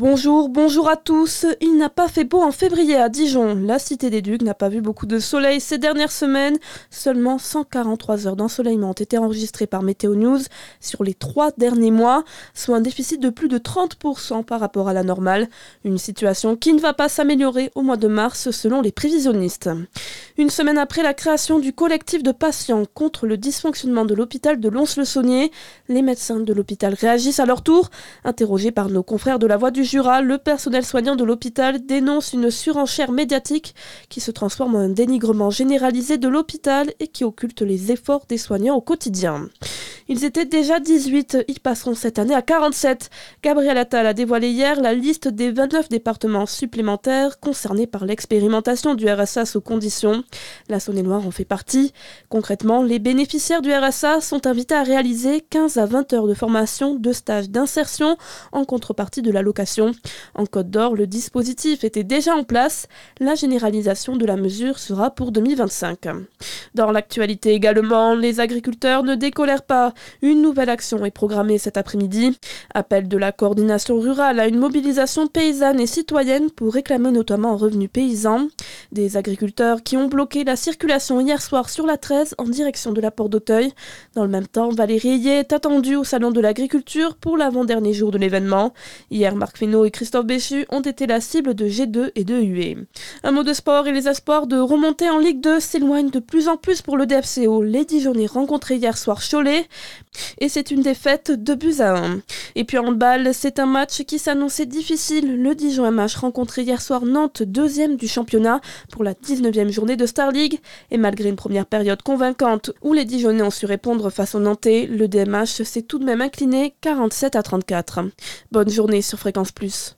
Bonjour, bonjour à tous. Il n'a pas fait beau en février à Dijon. La cité des Ducs n'a pas vu beaucoup de soleil ces dernières semaines. Seulement 143 heures d'ensoleillement ont été enregistrées par Météo News sur les trois derniers mois, soit un déficit de plus de 30% par rapport à la normale. Une situation qui ne va pas s'améliorer au mois de mars selon les prévisionnistes. Une semaine après la création du collectif de patients contre le dysfonctionnement de l'hôpital de Lons-le-Saunier, les médecins de l'hôpital réagissent à leur tour. Interrogés par nos confrères de la Voix du Jura, le personnel soignant de l'hôpital dénonce une surenchère médiatique qui se transforme en un dénigrement généralisé de l'hôpital et qui occulte les efforts des soignants au quotidien. Ils étaient déjà 18, ils passeront cette année à 47. Gabriel Attal a dévoilé hier la liste des 29 départements supplémentaires concernés par l'expérimentation du RSA sous conditions. La Saône-et-Loire en fait partie. Concrètement, les bénéficiaires du RSA sont invités à réaliser 15 à 20 heures de formation, de stage d'insertion en contrepartie de l'allocation. En Côte d'Or, le dispositif était déjà en place. La généralisation de la mesure sera pour 2025. Dans l'actualité également, les agriculteurs ne décolèrent pas. Une nouvelle action est programmée cet après-midi. Appel de la coordination rurale à une mobilisation paysanne et citoyenne pour réclamer notamment un revenu paysan. Des agriculteurs qui ont bloqué la circulation hier soir sur la 13 en direction de la Porte d'Auteuil. Dans le même temps, Valérie est attendue au Salon de l'Agriculture pour l'avant-dernier jour de l'événement. Hier, Marc Fesneau et Christophe Béchu ont été la cible de G2 et de UE. Un mot de sport et les espoirs de remonter en Ligue 2 s'éloignent de plus en plus pour le DFCO. Les Dijonais rencontrés hier soir Cholet et c'est une défaite de buts à 1. Et puis en balle, c'est un match qui s'annonçait difficile. Le Dijon MH rencontré hier soir Nantes, deuxième du championnat, pour la 19e journée de Star League. Et malgré une première période convaincante où les Dijonais ont su répondre face aux Nantais, le DMH s'est tout de même incliné 47 à 34. Bonne journée sur Fréquence Plus.